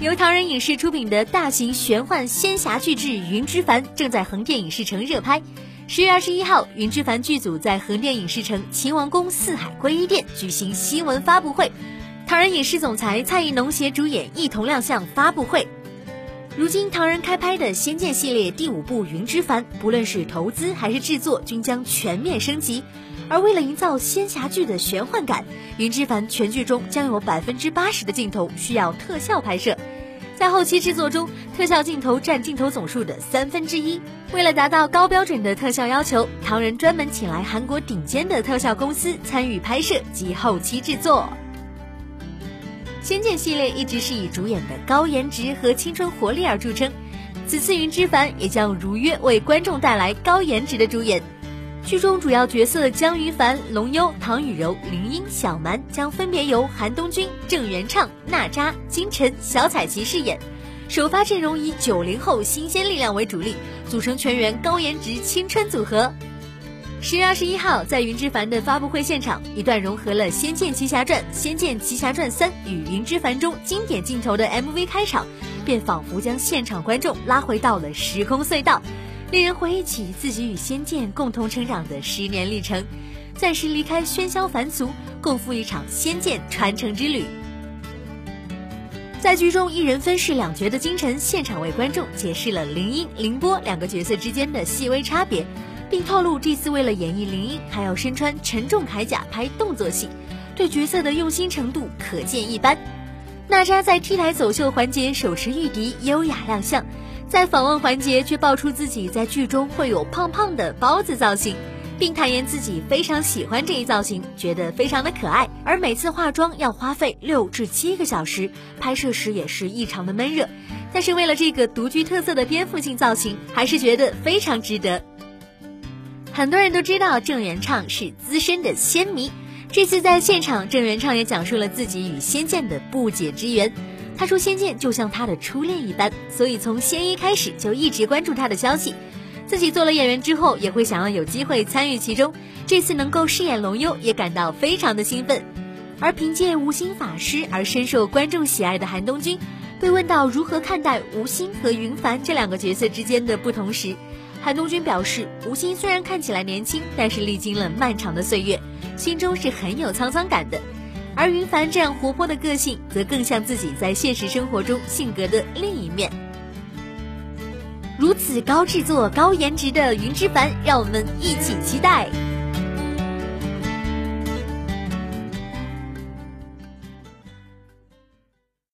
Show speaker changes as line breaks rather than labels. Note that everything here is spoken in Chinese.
由唐人影视出品的大型玄幻仙侠巨制《云之凡》正在横店影视城热拍。十月二十一号，《云之凡》剧组在横店影视城秦王宫四海归一店举行新闻发布会，唐人影视总裁蔡艺农携主演一同亮相发布会。如今，唐人开拍的《仙剑》系列第五部《云之凡》，不论是投资还是制作，均将全面升级。而为了营造仙侠剧的玄幻感，《云之凡》全剧中将有百分之八十的镜头需要特效拍摄。在后期制作中，特效镜头占镜头总数的三分之一。为了达到高标准的特效要求，唐人专门请来韩国顶尖的特效公司参与拍摄及后期制作。《仙剑》系列一直是以主演的高颜值和青春活力而著称，此次《云之凡》也将如约为观众带来高颜值的主演。剧中主要角色江云凡、龙幽、唐雨柔、林英、小蛮将分别由韩东君、郑元畅、娜扎、金晨、小彩旗饰演。首发阵容以九零后新鲜力量为主力，组成全员高颜值青春组合。十月二十一号，在云之凡的发布会现场，一段融合了《仙剑奇侠传》《仙剑奇侠传三》与云之凡中经典镜头的 MV 开场，便仿佛将现场观众拉回到了时空隧道。令人回忆起自己与仙剑共同成长的十年历程，暂时离开喧嚣凡俗，共赴一场仙剑传承之旅。在剧中一人分饰两角的金晨现场为观众解释了林英、凌波两个角色之间的细微差别，并透露这次为了演绎林英，还要身穿沉重铠甲拍动作戏，对角色的用心程度可见一斑。娜扎在 T 台走秀环节手持玉笛，优雅亮相。在访问环节，却爆出自己在剧中会有胖胖的包子造型，并坦言自己非常喜欢这一造型，觉得非常的可爱。而每次化妆要花费六至七个小时，拍摄时也是异常的闷热。但是为了这个独具特色的颠覆性造型，还是觉得非常值得。很多人都知道郑元畅是资深的仙迷，这次在现场，郑元畅也讲述了自己与仙剑的不解之缘。他说：“仙剑就像他的初恋一般，所以从仙一开始就一直关注他的消息。自己做了演员之后，也会想要有机会参与其中。这次能够饰演龙幽，也感到非常的兴奋。而凭借无心法师而深受观众喜爱的韩东君，被问到如何看待吴昕和云凡这两个角色之间的不同时，韩东君表示：吴昕虽然看起来年轻，但是历经了漫长的岁月，心中是很有沧桑感的。”而云凡这样活泼的个性，则更像自己在现实生活中性格的另一面。如此高制作、高颜值的云之凡，让我们一起期待。